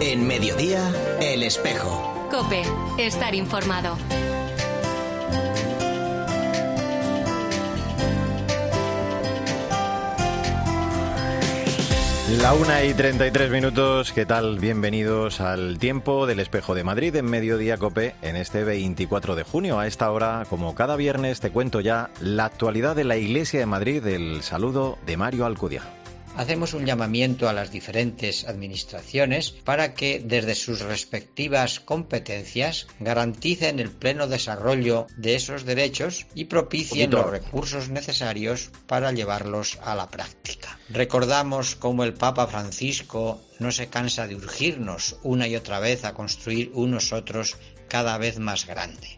En mediodía, El Espejo. Cope, estar informado. La una y 33 minutos, ¿qué tal? Bienvenidos al tiempo del espejo de Madrid en Mediodía Cope en este 24 de junio. A esta hora, como cada viernes, te cuento ya la actualidad de la Iglesia de Madrid. El saludo de Mario Alcudia hacemos un llamamiento a las diferentes administraciones para que desde sus respectivas competencias garanticen el pleno desarrollo de esos derechos y propicien los recursos necesarios para llevarlos a la práctica. Recordamos cómo el Papa Francisco no se cansa de urgirnos una y otra vez a construir unos otros cada vez más grande.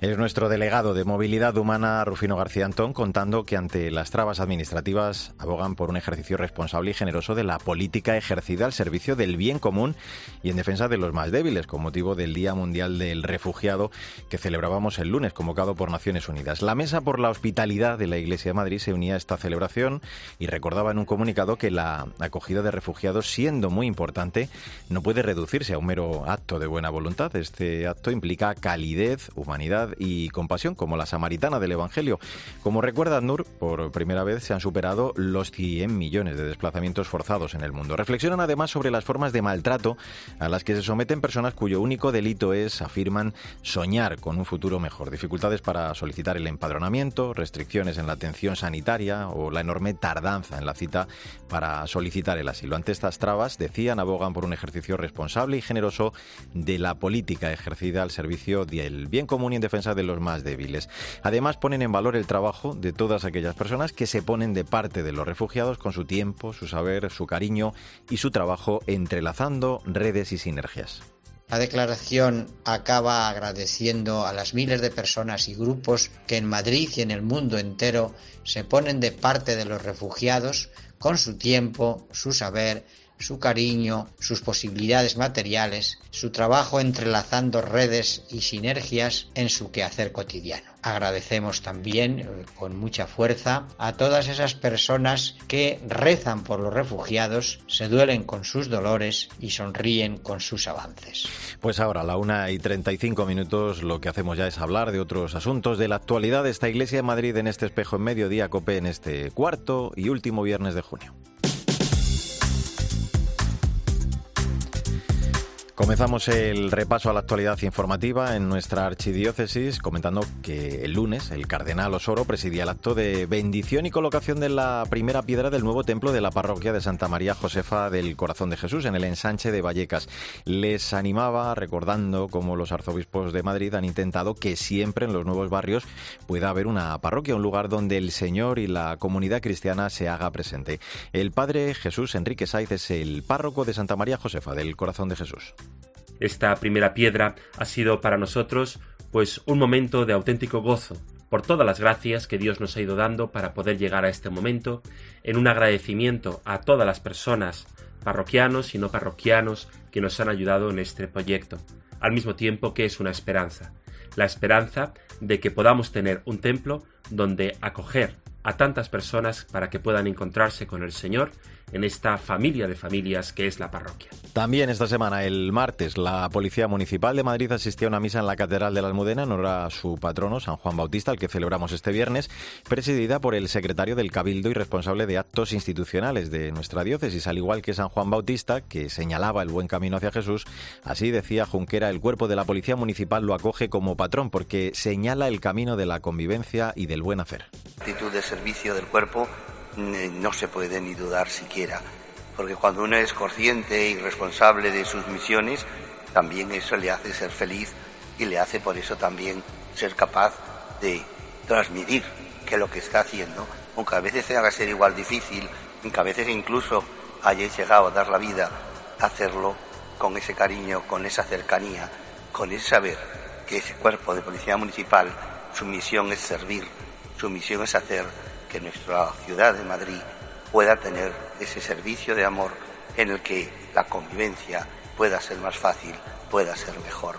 Es nuestro delegado de movilidad humana, Rufino García Antón, contando que ante las trabas administrativas abogan por un ejercicio responsable y generoso de la política ejercida al servicio del bien común y en defensa de los más débiles, con motivo del Día Mundial del Refugiado que celebrábamos el lunes, convocado por Naciones Unidas. La Mesa por la Hospitalidad de la Iglesia de Madrid se unía a esta celebración y recordaba en un comunicado que la acogida de refugiados, siendo muy importante, no puede reducirse a un mero acto de buena voluntad. Este acto implica calidez, humanidad, y compasión, como la samaritana del Evangelio. Como recuerda Nur, por primera vez se han superado los 100 millones de desplazamientos forzados en el mundo. Reflexionan además sobre las formas de maltrato a las que se someten personas cuyo único delito es, afirman, soñar con un futuro mejor. Dificultades para solicitar el empadronamiento, restricciones en la atención sanitaria o la enorme tardanza en la cita para solicitar el asilo. Ante estas trabas, decían, abogan por un ejercicio responsable y generoso de la política ejercida al servicio del bien común y en defensa de los más débiles. Además, ponen en valor el trabajo de todas aquellas personas que se ponen de parte de los refugiados con su tiempo, su saber, su cariño y su trabajo entrelazando redes y sinergias. La declaración acaba agradeciendo a las miles de personas y grupos que en Madrid y en el mundo entero se ponen de parte de los refugiados con su tiempo, su saber, su cariño, sus posibilidades materiales, su trabajo entrelazando redes y sinergias en su quehacer cotidiano. Agradecemos también eh, con mucha fuerza a todas esas personas que rezan por los refugiados, se duelen con sus dolores y sonríen con sus avances. Pues ahora, a la una y 35 minutos, lo que hacemos ya es hablar de otros asuntos de la actualidad de esta Iglesia de Madrid en este espejo en mediodía, COPE en este cuarto y último viernes de junio. Comenzamos el repaso a la actualidad informativa en nuestra archidiócesis comentando que el lunes el cardenal Osoro presidía el acto de bendición y colocación de la primera piedra del nuevo templo de la parroquia de Santa María Josefa del Corazón de Jesús en el ensanche de Vallecas. Les animaba recordando cómo los arzobispos de Madrid han intentado que siempre en los nuevos barrios pueda haber una parroquia, un lugar donde el Señor y la comunidad cristiana se haga presente. El padre Jesús Enrique Saiz es el párroco de Santa María Josefa del Corazón de Jesús. Esta primera piedra ha sido para nosotros pues un momento de auténtico gozo por todas las gracias que Dios nos ha ido dando para poder llegar a este momento, en un agradecimiento a todas las personas, parroquianos y no parroquianos, que nos han ayudado en este proyecto, al mismo tiempo que es una esperanza, la esperanza de que podamos tener un templo donde acoger a tantas personas para que puedan encontrarse con el Señor en esta familia de familias que es la parroquia. También esta semana, el martes, la Policía Municipal de Madrid asistió a una misa en la Catedral de la Almudena en honor a su patrono, San Juan Bautista, al que celebramos este viernes, presidida por el secretario del Cabildo y responsable de actos institucionales de nuestra diócesis, al igual que San Juan Bautista, que señalaba el buen camino hacia Jesús. Así decía Junquera, el cuerpo de la Policía Municipal lo acoge como patrón porque señala el camino de la convivencia y del buen hacer. actitud de servicio del cuerpo no se puede ni dudar siquiera porque cuando uno es consciente y responsable de sus misiones, también eso le hace ser feliz y le hace por eso también ser capaz de transmitir que lo que está haciendo, aunque a veces tenga que ser igual difícil, aunque a veces incluso hayáis llegado a dar la vida, hacerlo con ese cariño, con esa cercanía, con ese saber que ese cuerpo de policía municipal, su misión es servir, su misión es hacer que nuestra ciudad de Madrid pueda tener ese servicio de amor en el que la convivencia pueda ser más fácil, pueda ser mejor.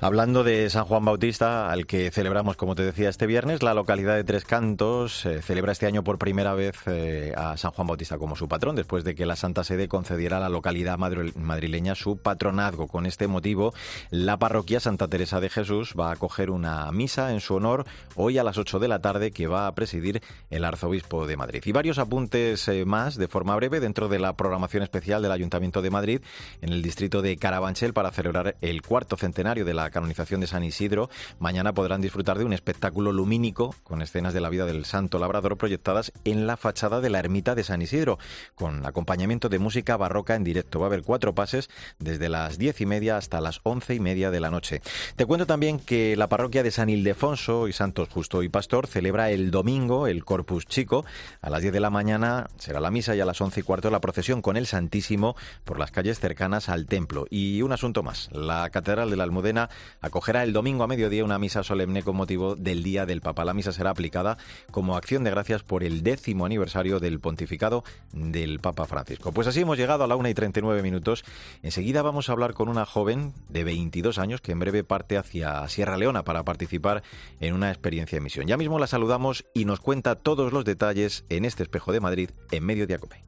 Hablando de San Juan Bautista, al que celebramos, como te decía, este viernes, la localidad de Tres Cantos eh, celebra este año por primera vez eh, a San Juan Bautista como su patrón, después de que la Santa Sede concediera a la localidad madrileña su patronazgo. Con este motivo, la parroquia Santa Teresa de Jesús va a acoger una misa en su honor hoy a las 8 de la tarde que va a presidir el arzobispo de Madrid. Y varios apuntes eh, más de forma breve dentro de la programación especial del Ayuntamiento de Madrid en el distrito de Carabanchel para celebrar el cuarto centenario de la canonización de San Isidro, mañana podrán disfrutar de un espectáculo lumínico con escenas de la vida del santo labrador proyectadas en la fachada de la ermita de San Isidro, con acompañamiento de música barroca en directo. Va a haber cuatro pases desde las diez y media hasta las once y media de la noche. Te cuento también que la parroquia de San Ildefonso y Santos Justo y Pastor celebra el domingo el Corpus Chico. A las diez de la mañana será la misa y a las once y cuarto la procesión con el Santísimo por las calles cercanas al templo. Y un asunto más. La Catedral de la Almudena acogerá el domingo a mediodía una misa solemne con motivo del Día del Papa. La misa será aplicada como acción de gracias por el décimo aniversario del pontificado del Papa Francisco. Pues así hemos llegado a la una y 39 minutos. Enseguida vamos a hablar con una joven de 22 años que en breve parte hacia Sierra Leona para participar en una experiencia de misión. Ya mismo la saludamos y nos cuenta todos los detalles en este espejo de Madrid en medio de Acope.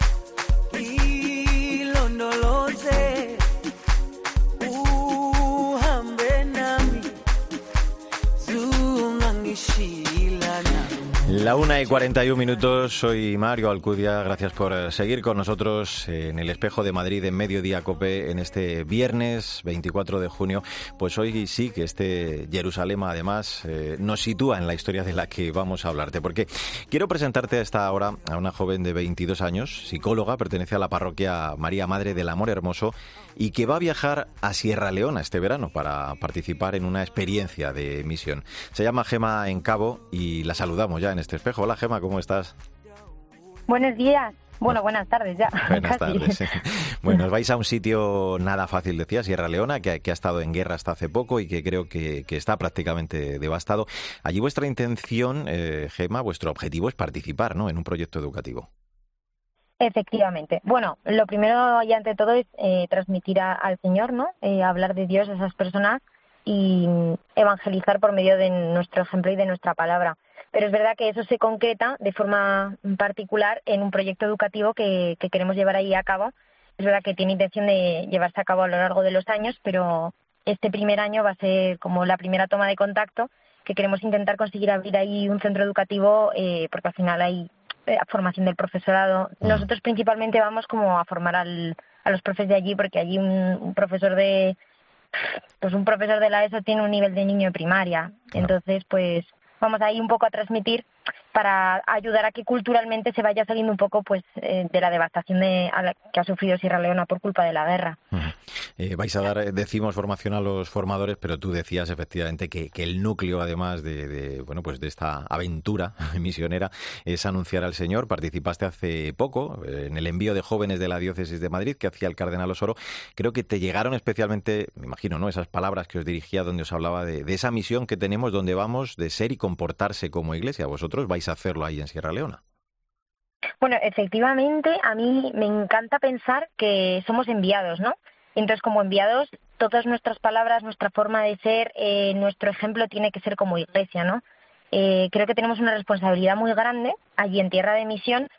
La una y 41 minutos, soy Mario Alcudia, gracias por eh, seguir con nosotros en el espejo de Madrid en Mediodía Cope en este viernes 24 de junio. Pues hoy sí que este Jerusalén además eh, nos sitúa en la historia de la que vamos a hablarte, porque quiero presentarte a esta hora a una joven de 22 años, psicóloga, pertenece a la parroquia María Madre del Amor Hermoso y que va a viajar a Sierra Leona este verano para participar en una experiencia de misión. Se llama Gema Encabo y la saludamos ya en este espejo. Hola Gema, ¿cómo estás? Buenos días. Bueno, buenas tardes ya. Buenas casi. tardes. Bueno, os vais a un sitio nada fácil, decía, Sierra Leona, que, que ha estado en guerra hasta hace poco y que creo que, que está prácticamente devastado. Allí vuestra intención, eh, Gema, vuestro objetivo es participar ¿no? en un proyecto educativo. Efectivamente. Bueno, lo primero y ante todo es eh, transmitir al Señor, ¿no? Eh, hablar de Dios a esas personas y mm, evangelizar por medio de nuestro ejemplo y de nuestra palabra. Pero es verdad que eso se concreta de forma particular en un proyecto educativo que, que queremos llevar ahí a cabo. Es verdad que tiene intención de llevarse a cabo a lo largo de los años, pero este primer año va a ser como la primera toma de contacto que queremos intentar conseguir abrir ahí un centro educativo eh, porque al final hay eh, formación del profesorado. Nosotros principalmente vamos como a formar al, a los profes de allí porque allí un, un profesor de pues un profesor de la ESO tiene un nivel de niño de primaria. Entonces, pues vamos ahí un poco a transmitir para ayudar a que culturalmente se vaya saliendo un poco pues eh, de la devastación de, que ha sufrido Sierra Leona por culpa de la guerra. Eh, vais a dar, eh, decimos, formación a los formadores, pero tú decías efectivamente que, el núcleo, además de, de, bueno, pues de esta aventura misionera, es anunciar al Señor. Participaste hace poco eh, en el envío de jóvenes de la diócesis de Madrid que hacía el cardenal Osoro. Creo que te llegaron especialmente, me imagino, ¿no? Esas palabras que os dirigía donde os hablaba de, de esa misión que tenemos, donde vamos de ser y comportarse como iglesia. Vosotros vais a hacerlo ahí en Sierra Leona. Bueno, efectivamente, a mí me encanta pensar que somos enviados, ¿no? Entonces, como enviados, todas nuestras palabras, nuestra forma de ser, eh, nuestro ejemplo tiene que ser como iglesia, ¿no? Eh, creo que tenemos una responsabilidad muy grande allí en tierra de misión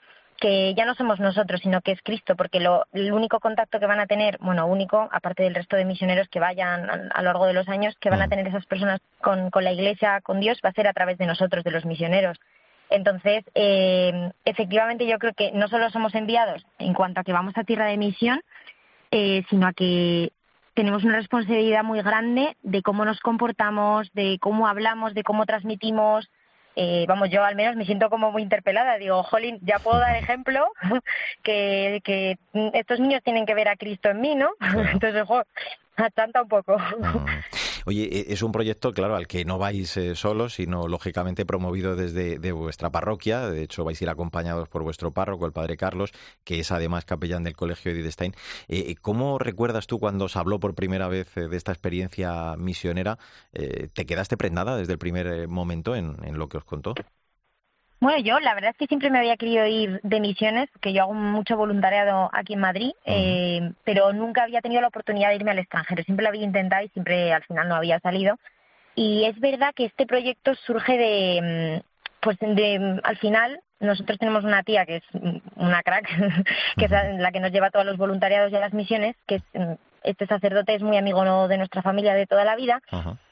que ya no somos nosotros, sino que es Cristo, porque lo, el único contacto que van a tener, bueno, único, aparte del resto de misioneros que vayan a, a lo largo de los años, que van a tener esas personas con, con la Iglesia, con Dios, va a ser a través de nosotros, de los misioneros. Entonces, eh, efectivamente, yo creo que no solo somos enviados en cuanto a que vamos a tierra de misión, eh, sino a que tenemos una responsabilidad muy grande de cómo nos comportamos, de cómo hablamos, de cómo transmitimos. Eh, vamos, yo al menos me siento como muy interpelada. Digo, jolín, ya puedo dar ejemplo que, que estos niños tienen que ver a Cristo en mí, ¿no? Entonces, jo, achanta un poco. Oye, e, es un proyecto, claro, al que no vais eh, solos, sino lógicamente promovido desde de vuestra parroquia. De hecho, vais a ir acompañados por vuestro párroco, el padre Carlos, que es además capellán del Colegio Edith Stein. Eh, ¿Cómo recuerdas tú cuando os habló por primera vez de esta experiencia misionera? ¿Te quedaste prendada desde el primer momento en, en lo que os contó? Bueno, yo la verdad es que siempre me había querido ir de misiones, que yo hago mucho voluntariado aquí en Madrid, eh, pero nunca había tenido la oportunidad de irme al extranjero. Siempre lo había intentado y siempre al final no había salido. Y es verdad que este proyecto surge de, mm, pues de, al final nosotros tenemos una tía que es una crack, que es la que nos lleva a todos los voluntariados y a las misiones, que es mm, este sacerdote es muy amigo de nuestra familia de toda la vida.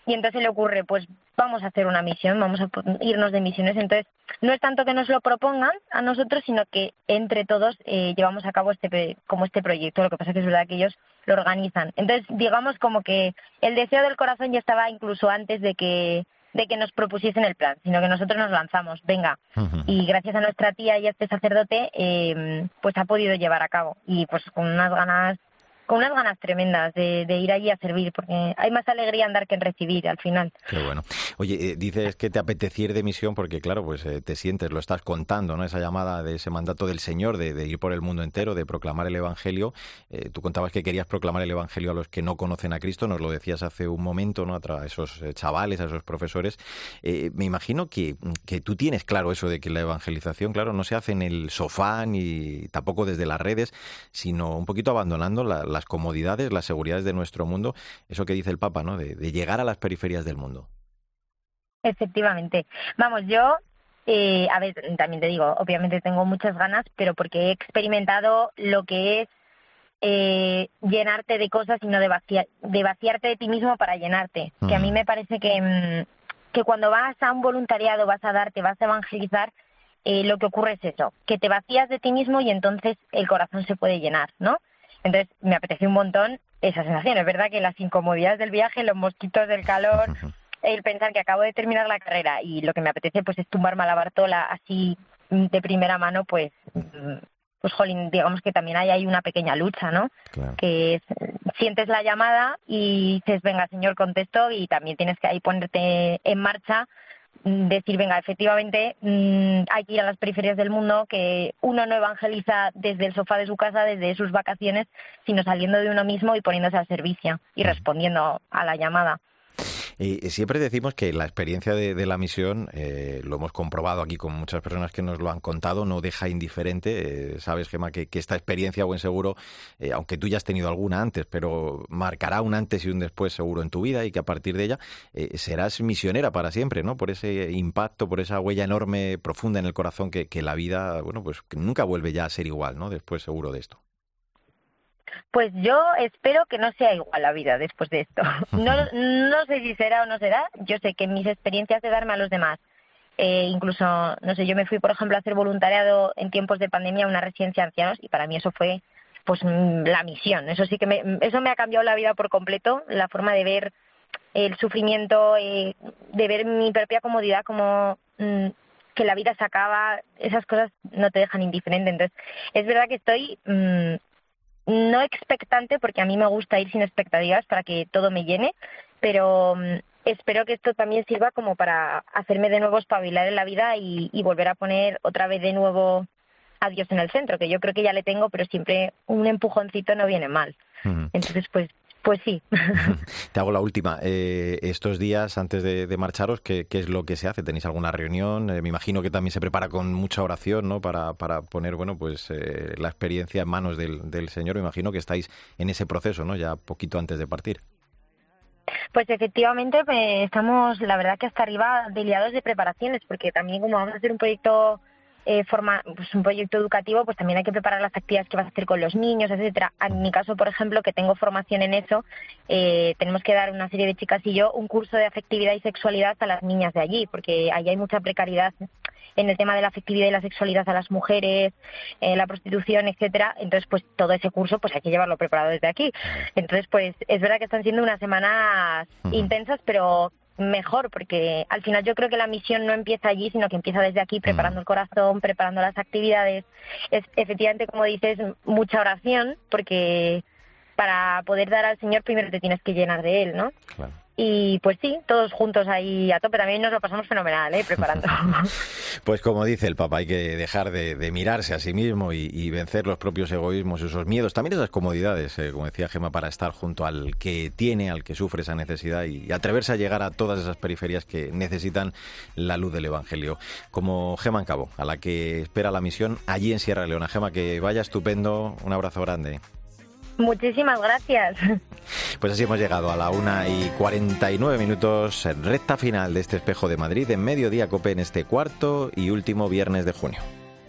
Y entonces le ocurre, pues vamos a hacer una misión, vamos a irnos de misiones. Entonces, no es tanto que nos lo propongan a nosotros, sino que entre todos eh, llevamos a cabo este como este proyecto. Lo que pasa es que es verdad que ellos lo organizan. Entonces, digamos como que el deseo del corazón ya estaba incluso antes de que de que nos propusiesen el plan, sino que nosotros nos lanzamos, venga. Y gracias a nuestra tía y a este sacerdote, eh, pues ha podido llevar a cabo. Y pues con unas ganas con unas ganas tremendas de, ir allí a servir, porque hay más alegría en dar que en recibir al final. Qué bueno. Oye, eh, dices que te apetecía ir de misión porque, claro, pues eh, te sientes, lo estás contando, ¿no? Esa llamada de ese mandato del Señor de, ir por el mundo entero, de proclamar el Evangelio. Eh, tú contabas que querías proclamar el Evangelio a los que no conocen a Cristo, nos lo decías hace un momento, ¿no? A esos chavales, a esos profesores. me imagino que, que tú tienes claro eso de que la evangelización, claro, no se hace en el sofá ni tampoco desde las redes, sino un poquito abandonando la las comodidades, las seguridades de nuestro mundo, eso que dice el Papa, ¿no? De, llegar a las periferias del mundo. Efectivamente. Vamos, yo, eh, a ver, también te digo, obviamente tengo muchas ganas, pero porque he experimentado lo que es eh, llenarte de cosas y no de, de vaciarte de ti mismo para llenarte. Que a mí me parece que, mm, que cuando vas a un voluntariado, vas a darte, vas a evangelizar, eh, lo que ocurre es eso, que te vacías de ti mismo y entonces el corazón se puede llenar, ¿no? Entonces me apetece un montón esa sensación. Es verdad que las incomodidades del viaje, los mosquitos del calor, el pensar que acabo de terminar la carrera y lo que me apetece pues es tumbarme a la Bartola así de primera mano, pues pues jolín, digamos que también hay ahí una pequeña lucha, ¿no? Que es, sientes la llamada y dices, venga, señor, contesto y también tienes que ahí ponerte en marcha decir, venga, efectivamente mm, hay que ir a las periferias del mundo, que uno no evangeliza desde el sofá de su casa, desde sus vacaciones, sino saliendo de uno mismo y poniéndose al servicio y respondiendo a la llamada. Y siempre decimos que la experiencia de, la misión, eh, lo hemos comprobado aquí con muchas personas que nos lo han contado, no deja indiferente. Eh, sabes, Gemma, que, esta experiencia, buen seguro, eh, aunque tú ya has tenido alguna antes, pero marcará un antes y un después seguro en tu vida y que a partir de ella serás misionera para siempre, ¿no? Por ese impacto, por esa huella enorme, profunda en el corazón que, la vida, bueno, pues nunca vuelve ya a ser igual, ¿no? Después seguro de esto. Pues yo espero que no sea igual la vida después de esto. No, no sé si será o no será. Yo sé que mis experiencias de darme a los demás, eh, incluso, no sé, yo me fui, por ejemplo, a hacer voluntariado en tiempos de pandemia a una residencia de ancianos y para mí eso fue pues mm, la misión. Eso sí que me, eso me ha cambiado la vida por completo, la forma de ver el sufrimiento, eh, de ver mi propia comodidad como mm, que la vida se acaba, esas cosas no te dejan indiferente. Entonces, es verdad que estoy mm, no expectante, porque a mí me gusta ir sin expectativas para que todo me llene, pero mm, espero que esto también sirva como para hacerme de nuevo espabilar en la vida y, volver a poner otra vez de nuevo a Dios en el centro, que yo creo que ya le tengo, pero siempre un empujoncito no viene mal. Entonces, pues pues sí. Te hago la última. Eh, estos días antes de, marcharos, ¿qué, es lo que se hace? ¿Tenéis alguna reunión? Eh, me imagino que también se prepara con mucha oración, ¿no? Para, para poner, bueno, pues eh, la experiencia en manos del, del Señor. Me imagino que estáis en ese proceso, ¿no? Ya poquito antes de partir. Pues efectivamente estamos, la verdad que hasta arriba deliados de preparaciones, porque también como vamos a hacer un proyecto eh, forma, pues un proyecto educativo, pues también hay que preparar las actividades que vas a hacer con los niños, etcétera. En mi caso, por ejemplo, que tengo formación en eso, eh, tenemos que dar una serie de chicas y yo un curso de afectividad y sexualidad a las niñas de allí, porque allí hay mucha precariedad en el tema de la afectividad y la sexualidad a las mujeres, eh, la prostitución, etcétera. Entonces, pues todo ese curso, pues hay que llevarlo preparado desde aquí. Entonces, pues es verdad que están siendo unas semanas intensas, pero mejor, porque al final yo creo que la misión no empieza allí, sino que empieza desde aquí, preparando mm. el corazón, preparando las actividades. Es efectivamente, como dices, mucha oración, porque para poder dar al Señor primero te tienes que llenar de Él, ¿no? Y pues sí, todos juntos ahí a tope. También nos lo pasamos fenomenal, ¿eh? Preparando. pues como dice el Papa, hay que dejar de, mirarse a sí mismo y, vencer los propios egoísmos, esos miedos, también esas comodidades, eh, como decía Gema, para estar junto al que tiene, al que sufre esa necesidad y, atreverse a llegar a todas esas periferias que necesitan la luz del Evangelio. Como Gema en Cabo, a la que espera la misión allí en Sierra Leona. Gema, que vaya estupendo. Un abrazo grande. Muchísimas gracias. Pues así hemos llegado a la una y 49 minutos, recta final de este espejo de Madrid, en mediodía cope en este cuarto y último viernes de junio.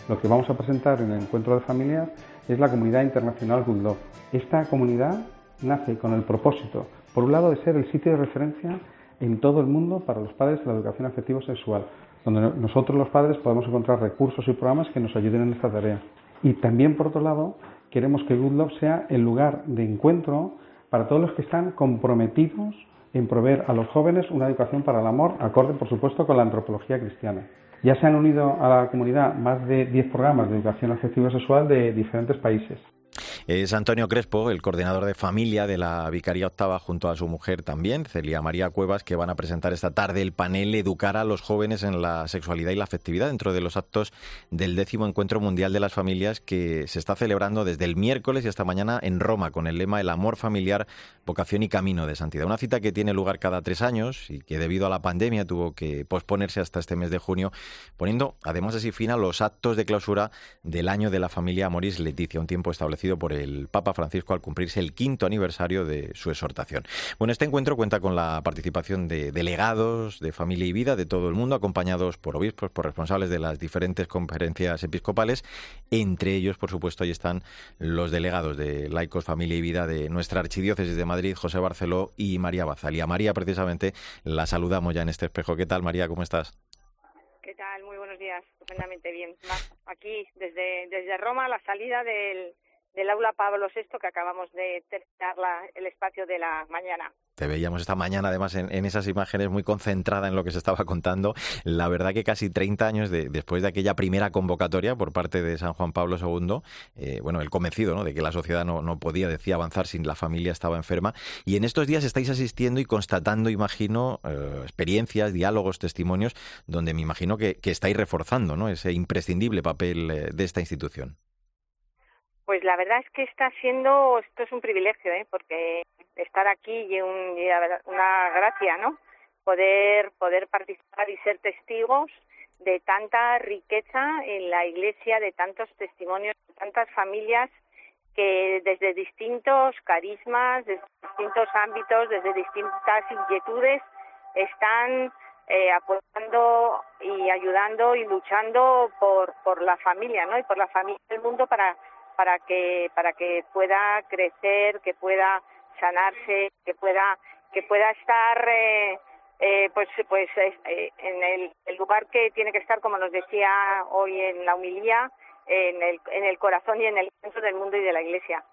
Lo que vamos a presentar en el encuentro de familias es la comunidad internacional Good Love. Esta comunidad nace con el propósito, por un lado, de ser el sitio de referencia en todo el mundo para los padres de la educación afectivo sexual, donde nosotros los padres podemos encontrar recursos y programas que nos ayuden en esta tarea. Y también, por otro lado, queremos que Good Love sea el lugar de encuentro para todos los que están comprometidos en proveer a los jóvenes una educación para el amor, acorde por supuesto con la antropología cristiana. Ya se han unido a la comunidad más de 10 programas de educación afectiva sexual de diferentes países. Es Antonio Crespo, el coordinador de familia de la Vicaría Octava, junto a su mujer también, Celia María Cuevas, que van a presentar esta tarde el panel Educar a los jóvenes en la sexualidad y la afectividad dentro de los actos del décimo Encuentro Mundial de las Familias que se está celebrando desde el miércoles y hasta mañana en Roma con el lema El amor familiar, vocación y camino de santidad. Una cita que tiene lugar cada tres años y que debido a la pandemia tuvo que posponerse hasta este mes de junio, poniendo además así fin a los actos de clausura del año de la familia Moris Leticia, un tiempo establecido por el Papa Francisco al cumplirse el quinto aniversario de su exhortación. Bueno, este encuentro cuenta con la participación de delegados de familia y vida de todo el mundo, acompañados por obispos, por responsables de las diferentes conferencias episcopales. Entre ellos, por supuesto, ahí están los delegados de Laicos, Familia y Vida de nuestra Archidiócesis de Madrid, José Barceló y María Bazal. Y a María, precisamente, la saludamos ya en este espejo. ¿Qué tal, María? ¿Cómo estás? ¿Qué tal? Muy buenos días. Estupendamente bien. Aquí, desde, desde Roma, la salida del, del aula Pablo VI que acabamos de terminar el espacio de la mañana. Te veíamos esta mañana, además, en, esas imágenes muy concentrada en lo que se estaba contando. La verdad que casi 30 años después de aquella primera convocatoria por parte de San Juan Pablo II, eh, bueno, el convencido ¿no? de que la sociedad no, no podía, decía, avanzar sin la familia estaba enferma. Y en estos días estáis asistiendo y constatando, imagino, eh, experiencias, diálogos, testimonios, donde me imagino que, que estáis reforzando ¿no? ese imprescindible papel eh, de esta institución. Pues la verdad es que está siendo, esto es un privilegio, ¿eh? porque estar aquí y, un, una gracia, ¿no? Poder, poder participar y ser testigos de tanta riqueza en la Iglesia, de tantos testimonios, de tantas familias que desde distintos carismas, desde distintos ámbitos, desde distintas inquietudes, están eh, apoyando y ayudando y luchando por, por la familia, ¿no? Y por la familia del mundo para para que para que pueda crecer, que pueda sanarse, que pueda que pueda estar eh, eh, pues pues eh, en el, el, lugar que tiene que estar como nos decía hoy en la humilía en el, corazón y en el centro del mundo y de la Iglesia.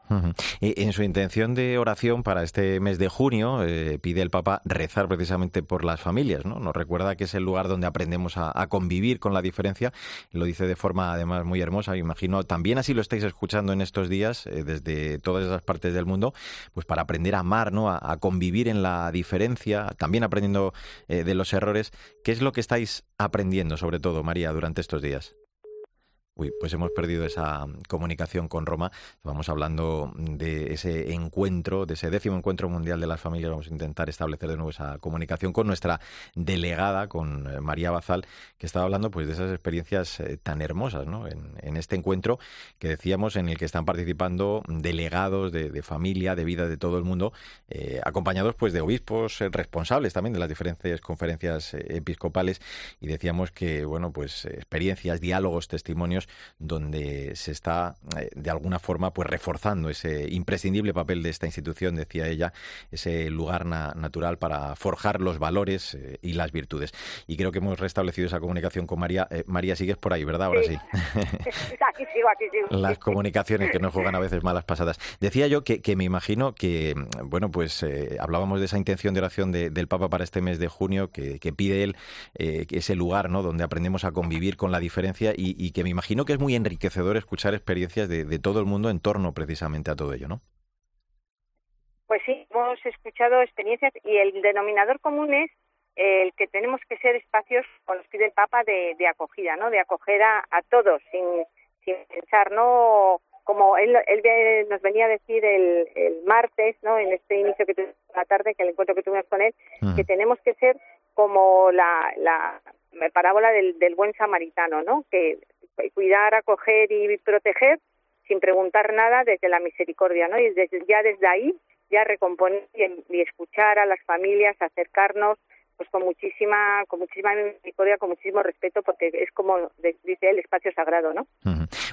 En su intención de oración para este mes de junio, eh, pide el Papa rezar precisamente por las familias. ¿no? Nos recuerda que es el lugar donde aprendemos a, convivir con la diferencia. Lo dice de forma además muy hermosa. Me imagino también así lo estáis escuchando en estos días eh, desde todas esas partes del mundo, pues para aprender a amar, ¿no? a, convivir en la diferencia, también aprendiendo eh, de los errores. ¿Qué es lo que estáis aprendiendo, sobre todo, María, durante estos días? Uy, pues hemos perdido esa comunicación con Roma. Vamos hablando de ese encuentro, de ese décimo encuentro mundial de las familias. Vamos a intentar establecer de nuevo esa comunicación con nuestra delegada, con eh, María Bazal, que estaba hablando pues de esas experiencias eh, tan hermosas ¿no? en, este encuentro que decíamos en el que están participando delegados de, familia, de vida de todo el mundo, eh, acompañados pues de obispos responsables también de las diferentes conferencias episcopales y decíamos que bueno pues experiencias, diálogos, testimonios donde se está eh, de alguna forma pues reforzando ese imprescindible papel de esta institución, decía ella, ese lugar natural para forjar los valores eh, y las virtudes. Y creo que hemos restablecido esa comunicación con María. Eh, María, sigues por ahí, ¿verdad? Ahora sí. aquí sigo, aquí sigo. Las comunicaciones que nos juegan a veces malas pasadas. Decía yo que, me imagino que, bueno, pues hablábamos de esa intención de oración del Papa para este mes de junio, que, pide él ese lugar, ¿no? Donde aprendemos a convivir con la diferencia y que me imagino que es muy enriquecedor escuchar experiencias de, todo el mundo en torno precisamente a todo ello, ¿no? Pues sí, hemos escuchado experiencias y el denominador común es el que tenemos que ser espacios, con los pide el Papa, de, acogida, ¿no? De acoger a, todos, sin, sin pensar, ¿no? Como él, él nos venía a decir el, el martes, ¿no? En este inicio que tuvimos la tarde, que el encuentro que tuvimos con él, que tenemos que ser como la, la parábola del, del buen samaritano, ¿no? Que cuidar, acoger y proteger sin preguntar nada desde la misericordia, ¿no? Y desde, ya desde ahí ya recomponer y, escuchar a las familias, acercarnos, pues con muchísima, con muchísima misericordia, con muchísimo respeto, porque es como dice el espacio sagrado, ¿no?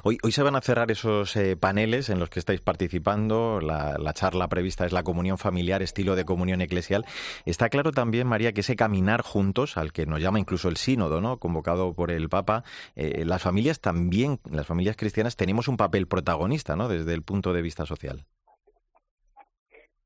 Hoy, hoy se van a cerrar esos eh, paneles en los que estáis participando. La, la, charla prevista es la comunión familiar, estilo de comunión eclesial. Está claro también, María, que ese caminar juntos, al que nos llama incluso el sínodo, ¿no? Convocado por el Papa, eh, las familias también, las familias cristianas, tenemos un papel protagonista, ¿no? Desde el punto de vista social.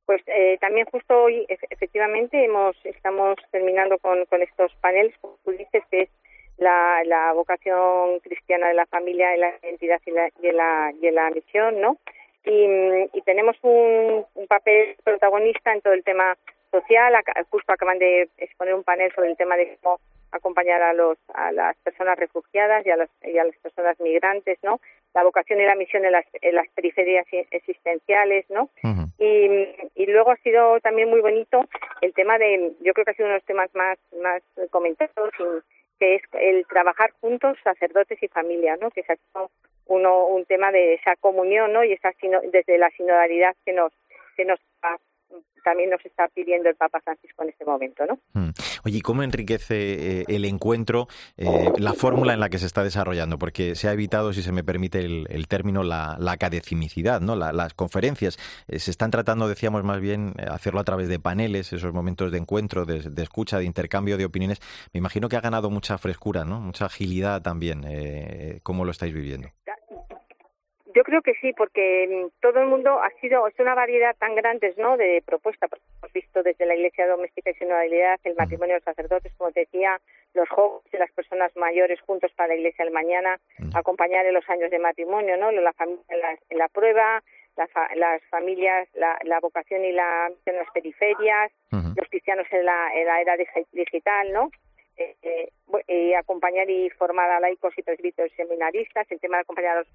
Pues eh, también justo hoy efectivamente hemos estamos terminando con, estos paneles, como tú dices, que es la, vocación cristiana de la familia, de la identidad y la, y la, y la misión, ¿no? Y, y tenemos un, un, papel protagonista en todo el tema social. Justo acaban de exponer un panel sobre el tema de cómo acompañar a los a las personas refugiadas y a las y a las personas migrantes, ¿no? La vocación y la misión en las en las periferias existenciales, ¿no? y, y luego ha sido también muy bonito el tema de yo creo que ha sido uno de los temas más más comentados que es el trabajar juntos sacerdotes y familia, ¿no? Que es uno un tema de esa comunión, ¿no? Y esa desde la sinodalidad que nos que nos también nos está pidiendo el Papa Francisco en este momento, ¿no? Mm. Oye, ¿y cómo enriquece eh, el encuentro eh, la fórmula en la que se está desarrollando? Porque se ha evitado, si se me permite el, término, la, la academicidad, ¿no? las conferencias eh, se están tratando, decíamos más bien, hacerlo a través de paneles, esos momentos de encuentro, de, de, escucha, de intercambio de opiniones. Me imagino que ha ganado mucha frescura, ¿no? Mucha agilidad también. ¿Cómo lo estáis viviendo? Creo que sí, porque mm, todo el mundo ha sido, es una variedad tan grande ¿no? de propuestas. Hemos visto desde la Iglesia Doméstica y Sinodalidad, el matrimonio de los sacerdotes, como te decía, los jóvenes y las personas mayores juntos para la Iglesia del mañana, acompañar en los años de matrimonio, ¿no? la familia en la, prueba, las familias, la, vocación y la en las periferias, los cristianos en la, en la era digital, ¿no? Eh, eh, acompañar y formar a laicos y presbíteros seminaristas, el tema de acompañar a los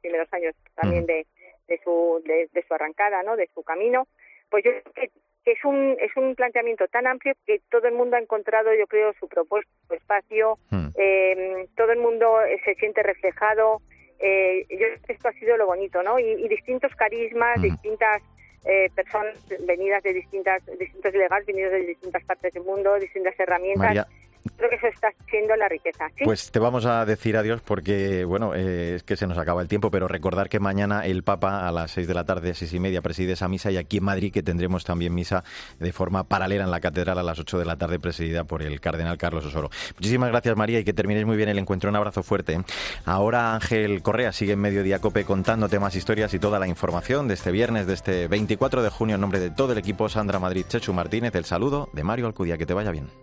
primeros, años también de, de, su, de, su arrancada, ¿no? de su camino, pues yo creo que, es un es un planteamiento tan amplio que todo el mundo ha encontrado, yo creo, su propuesta, su espacio, eh, todo el mundo eh, se siente reflejado. Eh, yo creo que esto ha sido lo bonito, ¿no? Y, distintos carismas, distintas eh, personas venidas de distintas distintos delegados, venidos de distintas partes del mundo, distintas herramientas creo que eso está siendo la riqueza. Pues te vamos a decir adiós porque, bueno, eh, es que se nos acaba el tiempo, pero recordar que mañana el Papa a las seis de la tarde, seis y media, preside esa misa y aquí en Madrid que tendremos también misa de forma paralela en la catedral a las ocho de la tarde, presidida por el cardenal Carlos Osoro. Muchísimas gracias, María, y que terminéis muy bien el encuentro. Un abrazo fuerte. Ahora Ángel Correa sigue en Mediodía Cope contándote más historias y toda la información de este viernes, de este 24 de junio, en nombre de todo el equipo, Sandra Madrid, Chechu Martínez, el saludo de Mario Alcudia. Que te vaya bien.